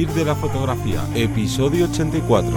Vivir de la fotografía, episodio 84.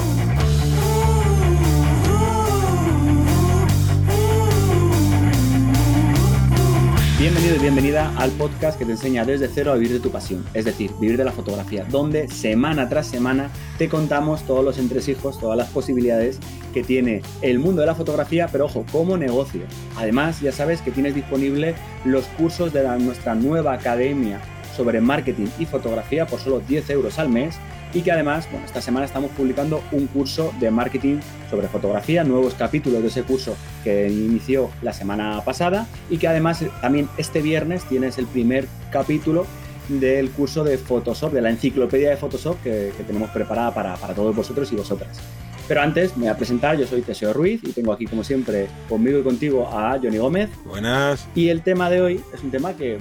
Bienvenido y bienvenida al podcast que te enseña desde cero a vivir de tu pasión, es decir, vivir de la fotografía, donde semana tras semana te contamos todos los entresijos, todas las posibilidades que tiene el mundo de la fotografía, pero ojo, como negocio. Además, ya sabes que tienes disponible los cursos de nuestra nueva academia sobre marketing y fotografía por solo 10 euros al mes y que además, bueno, esta semana estamos publicando un curso de marketing sobre fotografía, nuevos capítulos de ese curso que inició la semana pasada y que además eh, también este viernes tienes el primer capítulo del curso de Photoshop, de la enciclopedia de Photoshop que, tenemos preparada para, para todos vosotros y vosotras. Pero antes me voy a presentar, yo soy Teseo Ruiz y tengo aquí como siempre conmigo y contigo a Johnny Gómez. Buenas. Y el tema de hoy es un tema que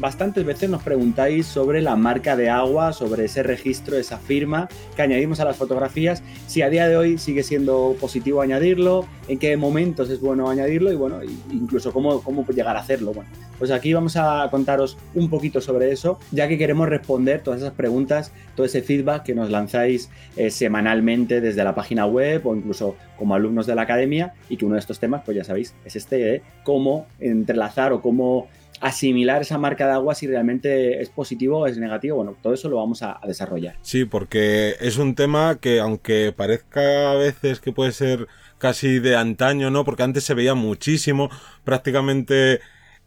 bastantes veces nos preguntáis sobre la marca de agua, sobre ese registro, esa firma que añadimos a las fotografías, si a día de hoy sigue siendo positivo añadirlo, en qué momentos es bueno añadirlo y bueno, incluso cómo, cómo llegar a hacerlo. Bueno, pues aquí vamos a contaros un poquito sobre eso, ya que queremos responder todas esas preguntas, todo ese feedback que nos lanzáis eh, semanalmente desde la página web o incluso como alumnos de la academia y que uno de estos temas, pues ya sabéis, es este de cómo entrelazar o cómo asimilar esa marca de agua si realmente es positivo o es negativo. Bueno, todo eso lo vamos a, desarrollar. Sí, porque es un tema que aunque parezca a veces que puede ser casi de antaño, ¿no? Porque antes se veía muchísimo, prácticamente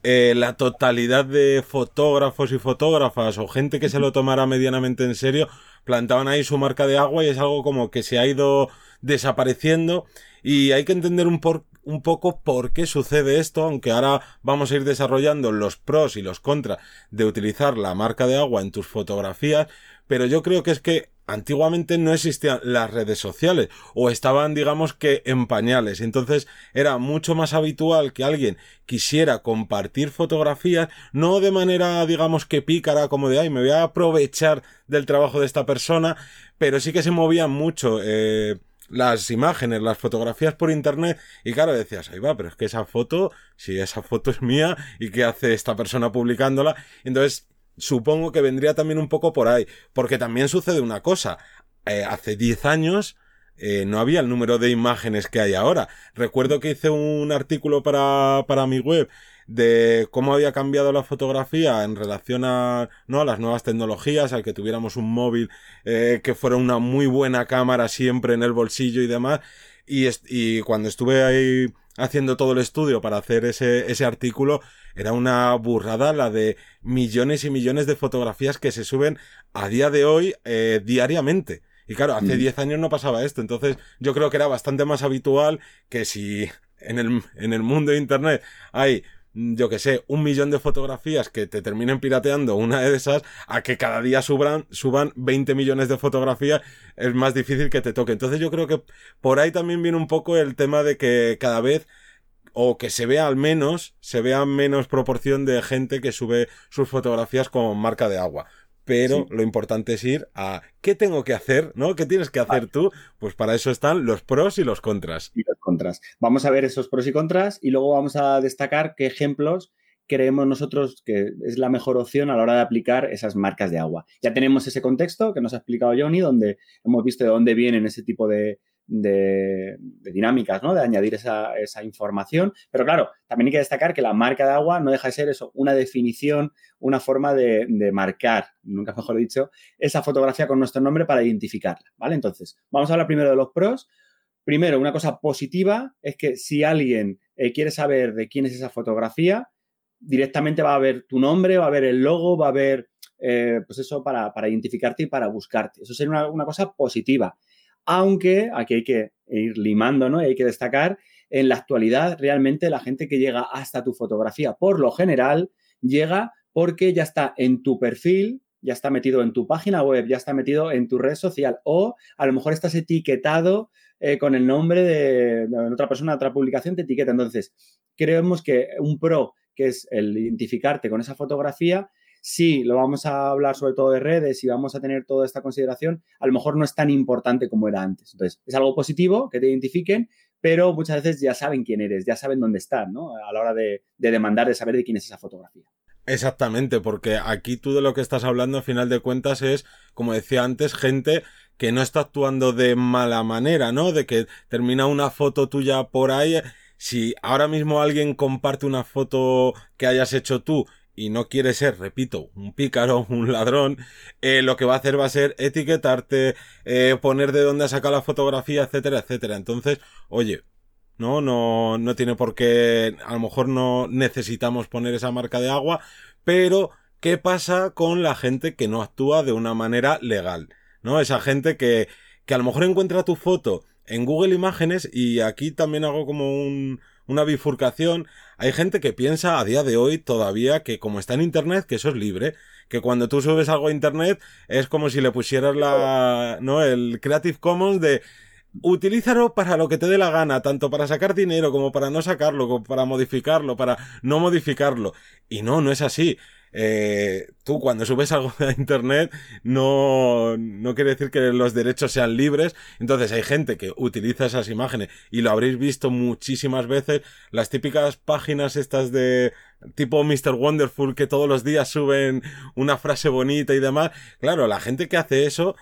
eh, la totalidad de fotógrafos y fotógrafas o gente que se lo tomara medianamente en serio plantaban ahí su marca de agua y es algo como que se ha ido desapareciendo. Y hay que entender un, por, un poco por qué sucede esto, aunque ahora vamos a ir desarrollando los pros y los contras de utilizar la marca de agua en tus fotografías, pero yo creo que es que antiguamente no existían las redes sociales o estaban digamos que en pañales. Entonces era mucho más habitual que alguien quisiera compartir fotografías no de manera digamos que pícara como de ay me voy a aprovechar del trabajo de esta persona pero sí que se movían mucho eh, las imágenes, las fotografías por internet y claro, decías, ahí va, pero es que esa foto, si esa foto es mía y qué hace esta persona publicándola, entonces supongo que vendría también un poco por ahí, porque también sucede una cosa, eh, hace 10 años eh, no había el número de imágenes que hay ahora. Recuerdo que hice un artículo para, para mi web de cómo había cambiado la fotografía en relación a, ¿no? a las nuevas tecnologías, al que tuviéramos un móvil eh, que fuera una muy buena cámara siempre en el bolsillo y demás. Y, y cuando estuve ahí haciendo todo el estudio para hacer ese, ese artículo, era una burrada la de millones y millones de fotografías que se suben a día de hoy eh, diariamente. Y claro, hace 10 mm. años no pasaba esto, entonces yo creo que era bastante más habitual que si en el, en el mundo de Internet hay yo que sé, un millón de fotografías que te terminen pirateando una de esas, a que cada día suban, suban 20 millones de fotografías, es más difícil que te toque. Entonces yo creo que por ahí también viene un poco el tema de que cada vez o que se vea al menos, se vea menos proporción de gente que sube sus fotografías con marca de agua pero lo importante es ir a qué tengo que hacer, ¿no? ¿Qué tienes que hacer tú? Pues para eso están los pros y los contras. Y los contras. Vamos a ver esos pros y contras y luego vamos a destacar qué ejemplos creemos nosotros que es la mejor opción a la hora de aplicar esas marcas de agua. Ya tenemos ese contexto que nos ha explicado Johnny, donde hemos visto de dónde vienen ese tipo de, de, dinámicas, ¿no? De añadir esa, información. Pero claro, también hay que destacar que la marca de agua no deja de ser eso, una definición, una forma de, marcar, nunca mejor dicho, esa fotografía con nuestro nombre para identificarla, ¿vale? Entonces, vamos a hablar primero de los pros. Primero, una cosa positiva es que si alguien eh, quiere saber de quién es esa fotografía, directamente va a ver tu nombre, va a ver el logo, va a ver, eh, pues eso, para, identificarte y para buscarte. Eso sería una, una cosa positiva aunque aquí hay que ir limando, ¿no? Y hay que destacar, en la actualidad realmente la gente que llega hasta tu fotografía, por lo general, llega porque ya está en tu perfil, ya está metido en tu página web, ya está metido en tu red social o a lo mejor estás etiquetado eh, con el nombre de, de, otra persona, otra publicación te etiqueta. Entonces, creemos que un pro, que es el identificarte con esa fotografía, sí, lo vamos a hablar sobre todo de redes y vamos a tener toda esta consideración, a lo mejor no es tan importante como era antes. Entonces, es algo positivo que te identifiquen, pero muchas veces ya saben quién eres, ya saben dónde están, ¿no? A la hora de, demandar, de saber de quién es esa fotografía. Exactamente, porque aquí tú de lo que estás hablando, a final de cuentas, es, como decía antes, gente que no está actuando de mala manera, ¿no? De que termina una foto tuya por ahí. Si ahora mismo alguien comparte una foto que hayas hecho tú y no quiere ser, repito, un pícaro, un ladrón, eh, lo que va a hacer va a ser etiquetarte, eh, poner de dónde ha sacado la fotografía, etcétera, etcétera. Entonces, oye, no, no, no tiene por qué, a lo mejor no necesitamos poner esa marca de agua, pero ¿qué pasa con la gente que no actúa de una manera legal? ¿No? Esa gente que, que a lo mejor encuentra tu foto en Google Imágenes y aquí también hago como un, una bifurcación. Hay gente que piensa a día de hoy todavía que como está en Internet, que eso es libre, que cuando tú subes algo a Internet es como si le pusieras la, ¿no? El Creative Commons de utilízalo para lo que te dé la gana, tanto para sacar dinero como para no sacarlo, como para modificarlo, para no modificarlo. Y no, no es así. Eh, tú cuando subes algo a internet no, no quiere decir que los derechos sean libres. Entonces hay gente que utiliza esas imágenes y lo habréis visto muchísimas veces. Las típicas páginas estas de tipo Mr. Wonderful que todos los días suben una frase bonita y demás. Claro, la gente que hace eso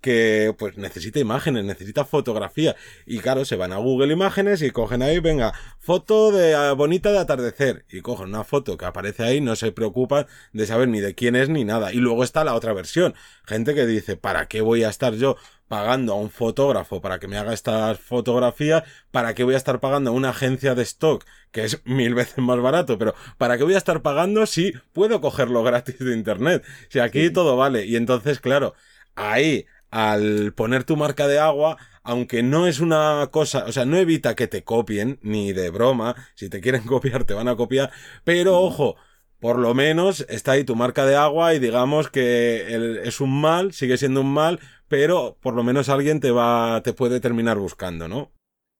que pues necesita imágenes, necesita fotografía. Y claro, se van a Google Imágenes y cogen ahí, venga, foto de ah, bonita de atardecer. Y cogen una foto que aparece ahí, no se preocupan de saber ni de quién es ni nada. Y luego está la otra versión. Gente que dice, ¿para qué voy a estar yo pagando a un fotógrafo para que me haga estas fotografías? ¿Para qué voy a estar pagando a una agencia de stock que es mil veces más barato? Pero ¿para qué voy a estar pagando si puedo cogerlo gratis de internet? Si aquí todo vale. Y entonces, claro, ahí al poner tu marca de agua, aunque no es una cosa, o sea, no evita que te copien, ni de broma, si te quieren copiar te van a copiar, pero ojo, por lo menos está ahí tu marca de agua y digamos que es un mal, sigue siendo un mal, pero por lo menos alguien te va, te puede terminar buscando, ¿no?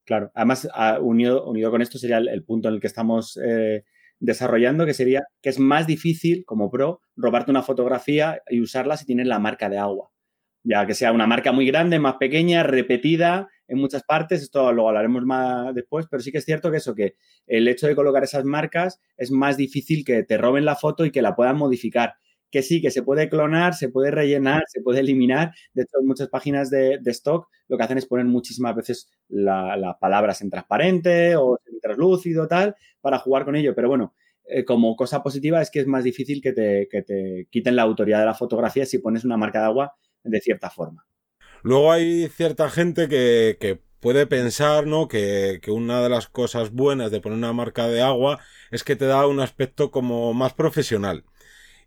Claro, además, unido, unido con esto sería el, punto en el que estamos eh, desarrollando, que sería que es más difícil, como pro, robarte una fotografía y usarla si tienes la marca de agua ya que sea una marca muy grande, más pequeña, repetida en muchas partes, esto lo hablaremos más después, pero sí que es cierto que eso, que el hecho de colocar esas marcas es más difícil que te roben la foto y que la puedan modificar. Que sí, que se puede clonar, se puede rellenar, se puede eliminar. De hecho, muchas páginas de, stock lo que hacen es poner muchísimas veces las palabras en transparente o en translúcido, tal, para jugar con ello. Pero bueno, eh, como cosa positiva es que es más difícil que te, que te quiten la autoridad de la fotografía si pones una marca de agua de cierta forma. Luego hay cierta gente que, puede pensar, ¿no? Que, que, una de las cosas buenas de poner una marca de agua es que te da un aspecto como más profesional.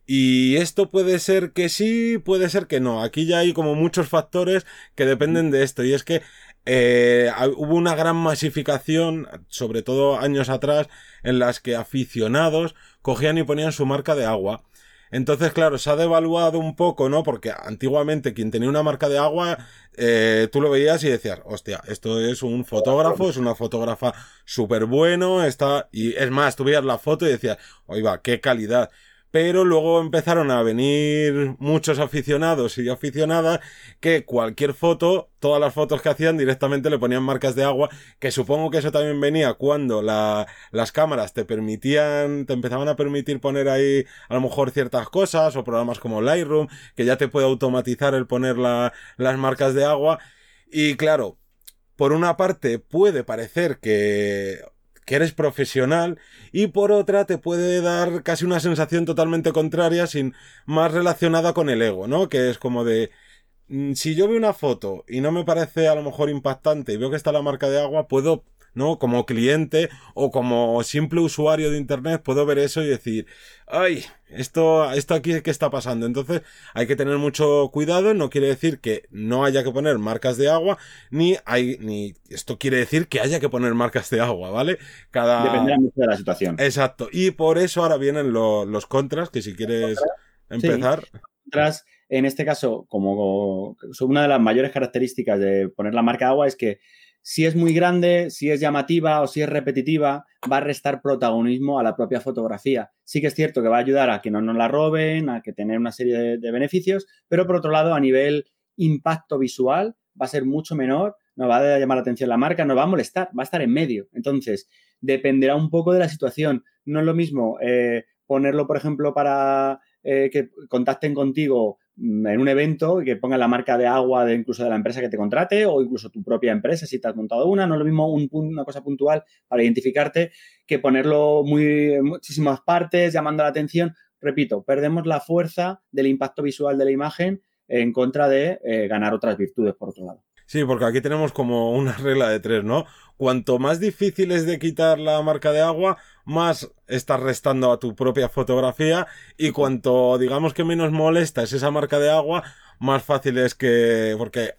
Y esto puede ser que sí, puede ser que no. Aquí ya hay como muchos factores que dependen de esto. Y es que eh, hubo una gran masificación, sobre todo años atrás, en las que aficionados cogían y ponían su marca de agua. Entonces, claro, se ha devaluado un poco, ¿no? Porque antiguamente quien tenía una marca de agua, eh, tú lo veías y decías, hostia, esto es un fotógrafo, es una fotógrafa súper bueno, está... Y es más, tú veías la foto y decías, oiga, qué calidad pero luego empezaron a venir muchos aficionados y aficionadas que cualquier foto, todas las fotos que hacían directamente le ponían marcas de agua, que supongo que eso también venía cuando las cámaras te permitían, te empezaban a permitir poner ahí a lo mejor ciertas cosas o programas como Lightroom, que ya te puede automatizar el poner las marcas de agua. Y claro, por una parte puede parecer que que eres profesional y por otra te puede dar casi una sensación totalmente contraria, sin más relacionada con el ego, ¿no? Que es como de mm, si yo veo una foto y no me parece a lo mejor impactante y veo que está la marca de agua, puedo ¿no? Como cliente o como simple usuario de Internet puedo ver eso y decir, ay, esto, esto aquí qué está pasando. Entonces hay que tener mucho cuidado, no quiere decir que no haya que poner marcas de agua, ni hay, ni esto quiere decir que haya que poner marcas de agua, ¿vale? Cada... Dependerá mucho de la situación. Exacto. Y por eso ahora vienen los contras, que si quieres empezar. Contras, en este caso, como una de las mayores características de poner la marca de agua es que si es muy grande, si es llamativa o si es repetitiva, va a restar protagonismo a la propia fotografía. Sí que es cierto que va a ayudar a que no nos la roben, a que tener una serie de, beneficios, pero por otro lado, a nivel impacto visual, va a ser mucho menor, nos va a llamar la atención la marca, nos va a molestar, va a estar en medio. Entonces, dependerá un poco de la situación. No es lo mismo eh, ponerlo, por ejemplo, para eh, que contacten contigo en un evento que pongan la marca de agua de incluso de la empresa que te contrate o incluso tu propia empresa si te has montado una. No es lo mismo un, una cosa puntual para identificarte que ponerlo muy en muchísimas partes, llamando la atención. Repito, perdemos la fuerza del impacto visual de la imagen en contra de eh, ganar otras virtudes, por otro lado. Sí, porque aquí tenemos como una regla de tres, ¿no? Cuanto más difícil es de quitar la marca de agua, más estás restando a tu propia fotografía y cuanto digamos que menos molesta es esa marca de agua, más fácil es que, porque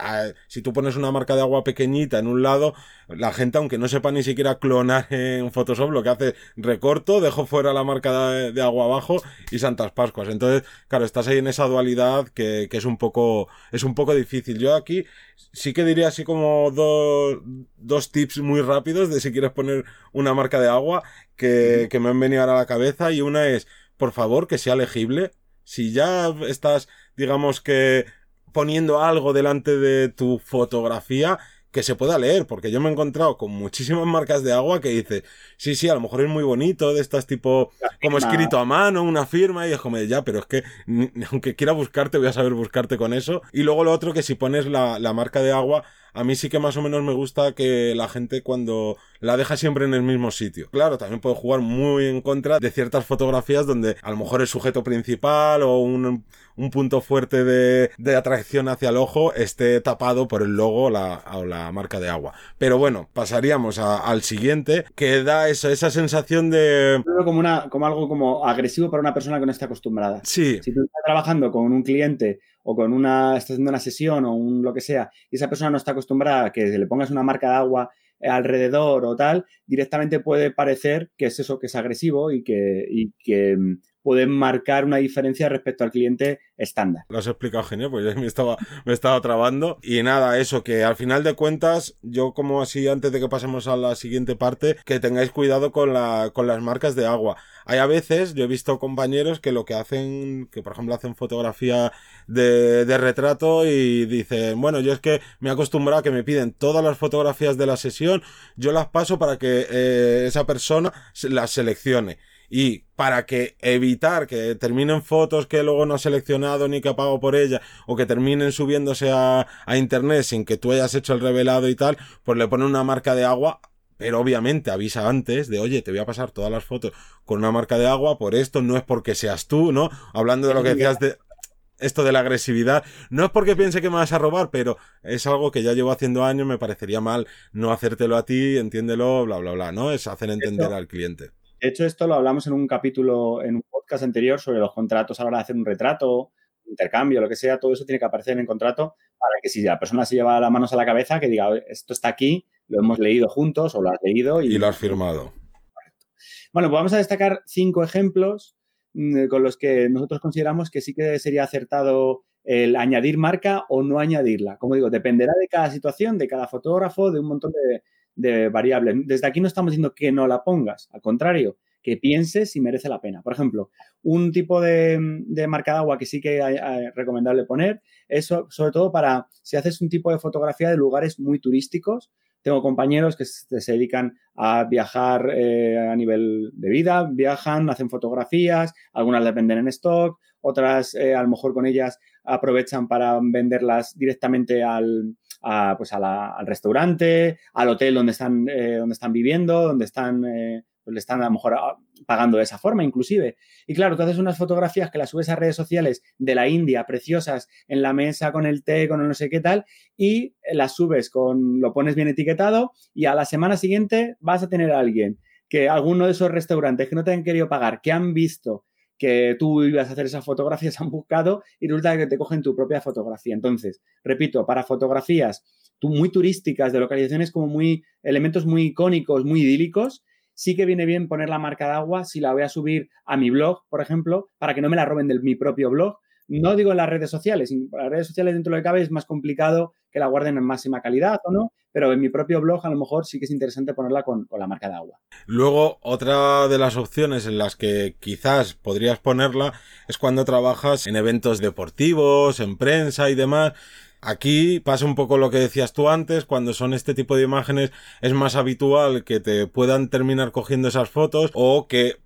si tú pones una marca de agua pequeñita en un lado, la gente, aunque no sepa ni siquiera clonar en Photoshop, lo que hace, recorto, dejo fuera la marca de, agua abajo y Santas Pascuas. Entonces, claro, estás ahí en esa dualidad que, que, es un poco, es un poco difícil. Yo aquí sí que diría así como dos, dos tips muy rápidos de si quieres poner una marca de agua que, que me han venido ahora a la cabeza y una es, por favor, que sea legible. Si ya estás digamos que poniendo algo delante de tu fotografía que se pueda leer, porque yo me he encontrado con muchísimas marcas de agua que dice, sí, sí, a lo mejor es muy bonito, de estas tipo, como escrito a mano, una firma, y es como, ya, pero es que aunque quiera buscarte, voy a saber buscarte con eso. Y luego lo otro, que si pones la, la marca de agua, a mí sí que más o menos me gusta que la gente cuando la deja siempre en el mismo sitio. Claro, también puedo jugar muy en contra de ciertas fotografías donde a lo mejor el sujeto principal o un, un punto fuerte de, de, atracción hacia el ojo esté tapado por el logo o la, o la marca de agua. Pero bueno, pasaríamos al siguiente, que da eso, esa sensación de... Como, una, como algo como agresivo para una persona que no está acostumbrada. Sí. Si tú estás trabajando con un cliente o con una, estás haciendo una sesión o un lo que sea, y esa persona no está acostumbrada a que le pongas una marca de agua alrededor o tal, directamente puede parecer que es eso, que es agresivo y que, y que pueden marcar una diferencia respecto al cliente estándar. Lo has explicado genial, pues yo me estaba, me estaba trabando. Y nada, eso, que al final de cuentas, yo como así, antes de que pasemos a la siguiente parte, que tengáis cuidado con, la, con las marcas de agua. Hay a veces, yo he visto compañeros que lo que hacen, que por ejemplo hacen fotografía de, de retrato y dicen, bueno, yo es que me he acostumbrado a que me piden todas las fotografías de la sesión, yo las paso para que eh, esa persona las seleccione. Y para que evitar que terminen fotos que luego no ha seleccionado ni que ha pagado por ella o que terminen subiéndose a, a internet sin que tú hayas hecho el revelado y tal, pues le ponen una marca de agua pero obviamente avisa antes de, oye, te voy a pasar todas las fotos con una marca de agua, por esto no es porque seas tú, ¿no? Hablando de lo que decías de esto de la agresividad, no es porque piense que me vas a robar, pero es algo que ya llevo haciendo años, me parecería mal no hacértelo a ti, entiéndelo, bla, bla, bla, ¿no? Es hacer entender al cliente. De hecho, esto lo hablamos en un capítulo, en un podcast anterior sobre los contratos a la hora de hacer un retrato, intercambio, lo que sea, todo eso tiene que aparecer en el contrato para que si la persona se lleva las manos a la cabeza, que diga, esto está aquí, lo hemos leído juntos o lo has leído. Y, lo has firmado. Bueno, pues vamos a destacar cinco ejemplos mm, con los que nosotros consideramos que sí que sería acertado el añadir marca o no añadirla. Como digo, dependerá de cada situación, de cada fotógrafo, de un montón de, de variables. Desde aquí no estamos diciendo que no la pongas, al contrario, que pienses si merece la pena. Por ejemplo, un tipo de, marca de agua que sí que es recomendable poner es sobre todo para si haces un tipo de fotografía de lugares muy turísticos. Tengo compañeros que se dedican a viajar eh, a nivel de vida, viajan, hacen fotografías, algunas las venden en stock, otras eh, a lo mejor con ellas aprovechan para venderlas directamente al, pues al restaurante, al hotel donde están, eh, donde están viviendo, donde están, eh, pues le están a lo mejor ah, pagando de esa forma inclusive. Y claro, tú haces unas fotografías que las subes a redes sociales de la India, preciosas, en la mesa con el té, con el no sé qué tal, y las subes con, lo pones bien etiquetado y a la semana siguiente vas a tener a alguien que alguno de esos restaurantes que no te han querido pagar, que han visto que tú ibas a hacer esas fotografías, han buscado y resulta que te cogen tu propia fotografía. Entonces, repito, para fotografías muy turísticas, de localizaciones como muy, elementos muy icónicos, muy idílicos, sí que viene bien poner la marca de agua si la voy a subir a mi blog, por ejemplo, para que no me la roben de mi propio blog, no digo en las redes sociales, en las redes sociales dentro de lo que cabe es más complicado que la guarden en máxima calidad o no, pero en mi propio blog a lo mejor sí que es interesante ponerla con, la marca de agua. Luego, otra de las opciones en las que quizás podrías ponerla es cuando trabajas en eventos deportivos, en prensa y demás. Aquí pasa un poco lo que decías tú antes, cuando son este tipo de imágenes es más habitual que te puedan terminar cogiendo esas fotos o que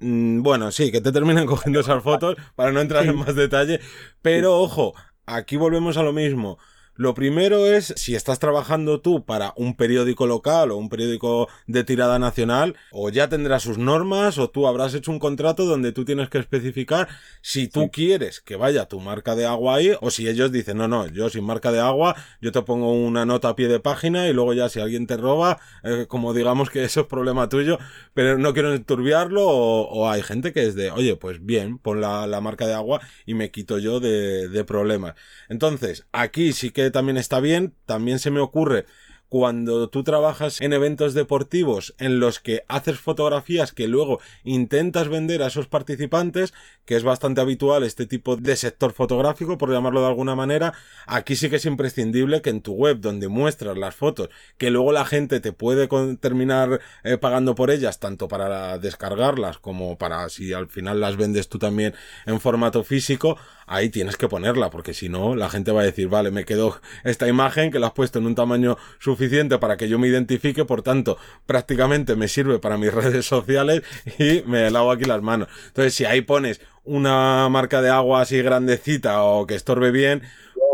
bueno, sí, que te terminen cogiendo esas fotos para no entrar en más detalle, pero ojo, aquí volvemos a lo mismo. Lo primero es, si estás trabajando tú para un periódico local o un periódico de tirada nacional, o ya tendrás sus normas, o tú habrás hecho un contrato donde tú tienes que especificar si tú quieres que vaya tu marca de agua ahí, o si ellos dicen, no, no, yo sin marca de agua, yo te pongo una nota a pie de página y luego ya si alguien te roba, eh, como digamos que eso es problema tuyo, pero no quiero enturbiarlo, o, hay gente que es de, oye, pues bien, pon la, marca de agua y me quito yo de, de problemas. Entonces, aquí sí que también está bien. También se me ocurre cuando tú trabajas en eventos deportivos en los que haces fotografías que luego intentas vender a esos participantes, que es bastante habitual este tipo de sector fotográfico, por llamarlo de alguna manera, aquí sí que es imprescindible que en tu web donde muestras las fotos, que luego la gente te puede terminar eh, pagando por ellas, tanto para descargarlas como para si al final las vendes tú también en formato físico, ahí tienes que ponerla, porque si no, la gente va a decir, vale, me quedo esta imagen que la has puesto en un tamaño suficiente para que yo me identifique, por tanto, prácticamente me sirve para mis redes sociales y me lavo aquí las manos. Entonces, si ahí pones una marca de agua así grandecita o que estorbe bien,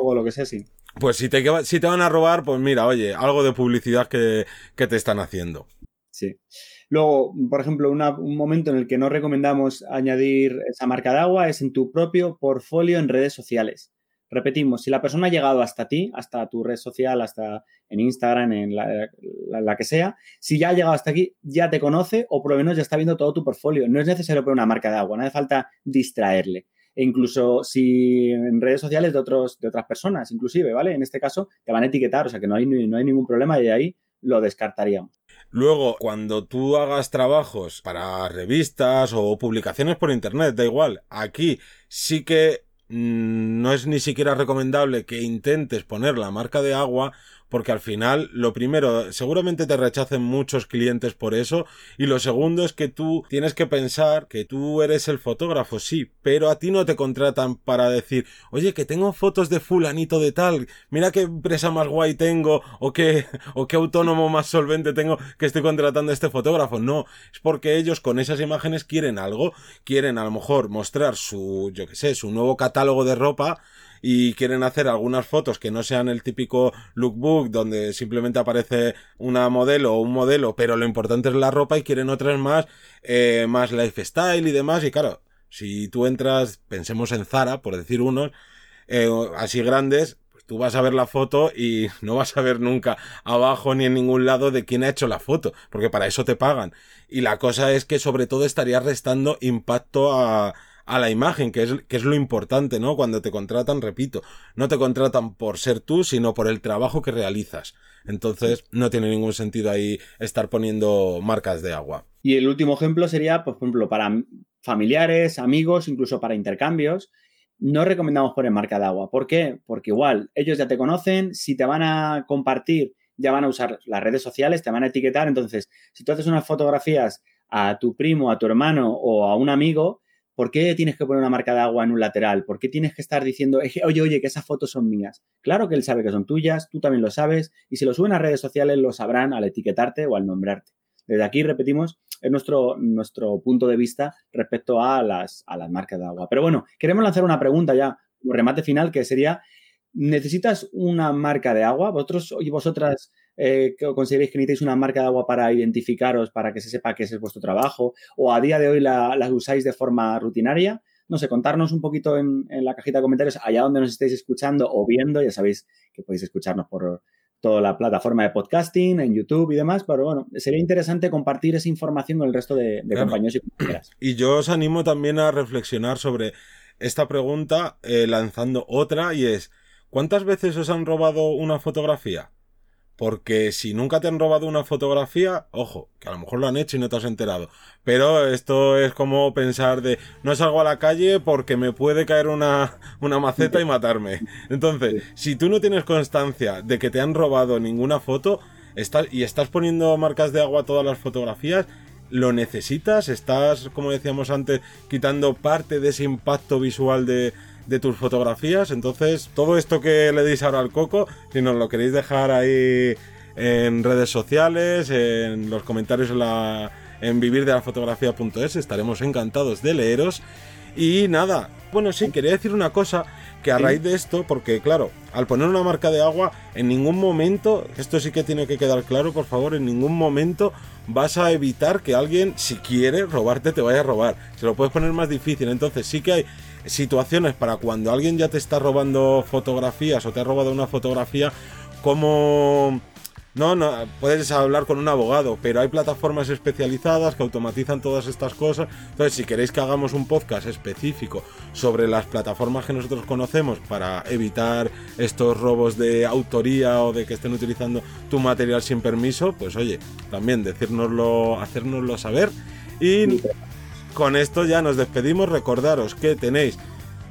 o lo que sea, sí. Pues si te, si te van a robar, pues mira, oye, algo de publicidad que, que te están haciendo. Sí. Luego, por ejemplo, un momento en el que no recomendamos añadir esa marca de agua es en tu propio portfolio en redes sociales. Repetimos, si la persona ha llegado hasta ti, hasta tu red social, hasta en Instagram, en la, que sea, si ya ha llegado hasta aquí, ya te conoce o por lo menos ya está viendo todo tu portfolio. No es necesario poner una marca de agua, no hace falta distraerle. E incluso si en redes sociales de, otros, de otras personas, inclusive, ¿vale? En este caso, te van a etiquetar, o sea que no hay, no hay ningún problema y de ahí lo descartaríamos. Luego, cuando tú hagas trabajos para revistas o publicaciones por internet, da igual, aquí sí que no es ni siquiera recomendable que intentes poner la marca de agua porque al final, lo primero, seguramente te rechacen muchos clientes por eso, y lo segundo es que tú tienes que pensar que tú eres el fotógrafo, sí, pero a ti no te contratan para decir, oye, que tengo fotos de fulanito de tal, mira qué empresa más guay tengo, o qué, o qué autónomo más solvente tengo que estoy contratando a este fotógrafo. No, es porque ellos con esas imágenes quieren algo, quieren a lo mejor mostrar su, yo qué sé, su nuevo catálogo de ropa, y quieren hacer algunas fotos que no sean el típico lookbook donde simplemente aparece una modelo o un modelo, pero lo importante es la ropa y quieren otras más, eh, más lifestyle y demás. Y claro, si tú entras, pensemos en Zara, por decir unos, eh, así grandes, pues tú vas a ver la foto y no vas a ver nunca abajo ni en ningún lado de quién ha hecho la foto, porque para eso te pagan. Y la cosa es que sobre todo estaría restando impacto a, a la imagen, que es, que es lo importante, ¿no? Cuando te contratan, repito, no te contratan por ser tú, sino por el trabajo que realizas. Entonces, no tiene ningún sentido ahí estar poniendo marcas de agua. Y el último ejemplo sería, por ejemplo, para familiares, amigos, incluso para intercambios, no recomendamos poner marca de agua. ¿Por qué? Porque igual ellos ya te conocen, si te van a compartir, ya van a usar las redes sociales, te van a etiquetar. Entonces, si tú haces unas fotografías a tu primo, a tu hermano o a un amigo, ¿Por qué tienes que poner una marca de agua en un lateral? ¿Por qué tienes que estar diciendo, oye, oye, que esas fotos son mías? Claro que él sabe que son tuyas, tú también lo sabes, y si lo suben a redes sociales lo sabrán al etiquetarte o al nombrarte. Desde aquí, repetimos, es nuestro, nuestro punto de vista respecto a las, a las marcas de agua. Pero bueno, queremos lanzar una pregunta ya, un remate final, que sería, ¿necesitas una marca de agua? ¿Vosotros y vosotras eh, consideréis que necesitáis una marca de agua para identificaros, para que se sepa que ese es vuestro trabajo, o a día de hoy la, usáis de forma rutinaria. No sé, contarnos un poquito en, la cajita de comentarios allá donde nos estéis escuchando o viendo. Ya sabéis que podéis escucharnos por toda la plataforma de podcasting, en YouTube y demás, pero bueno, sería interesante compartir esa información con el resto de, compañeros y compañeras. Y yo os animo también a reflexionar sobre esta pregunta eh, lanzando otra y es, ¿cuántas veces os han robado una fotografía? Porque si nunca te han robado una fotografía, ojo, que a lo mejor lo han hecho y no te has enterado. Pero esto es como pensar de no salgo a la calle porque me puede caer una, una maceta y matarme. Entonces, si tú no tienes constancia de que te han robado ninguna foto estás, y estás poniendo marcas de agua a todas las fotografías, lo necesitas, estás, como decíamos antes, quitando parte de ese impacto visual de, de tus fotografías. Entonces, todo esto que le deis ahora al coco, si nos lo queréis dejar ahí en redes sociales, en los comentarios en la, en estaremos encantados de leeros. Y nada, bueno, sí, quería decir una cosa que a raíz de esto, porque claro, al poner una marca de agua, en ningún momento, esto sí que tiene que quedar claro, por favor, en ningún momento vas a evitar que alguien, si quiere robarte, te vaya a robar. Se lo puedes poner más difícil. Entonces sí que hay situaciones para cuando alguien ya te está robando fotografías o te ha robado una fotografía, como no, no, puedes hablar con un abogado, pero hay plataformas especializadas que automatizan todas estas cosas. Entonces, si queréis que hagamos un podcast específico sobre las plataformas que nosotros conocemos para evitar estos robos de autoría o de que estén utilizando tu material sin permiso, pues oye, también decírnoslo, hacérnoslo saber. Y con esto ya nos despedimos. Recordaros que tenéis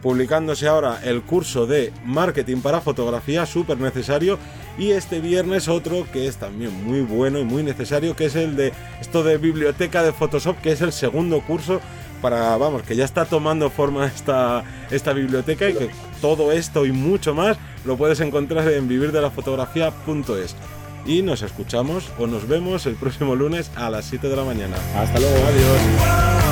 publicándose ahora el curso de marketing para fotografía, súper necesario. Y este viernes otro que es también muy bueno y muy necesario, que es el de esto de biblioteca de Photoshop, que es el segundo curso para, vamos, que ya está tomando forma esta, esta biblioteca y que todo esto y mucho más lo puedes encontrar en vivirdelafotografía.es. Y nos escuchamos o nos vemos el próximo lunes a las 7 de la mañana. Hasta luego. Adiós.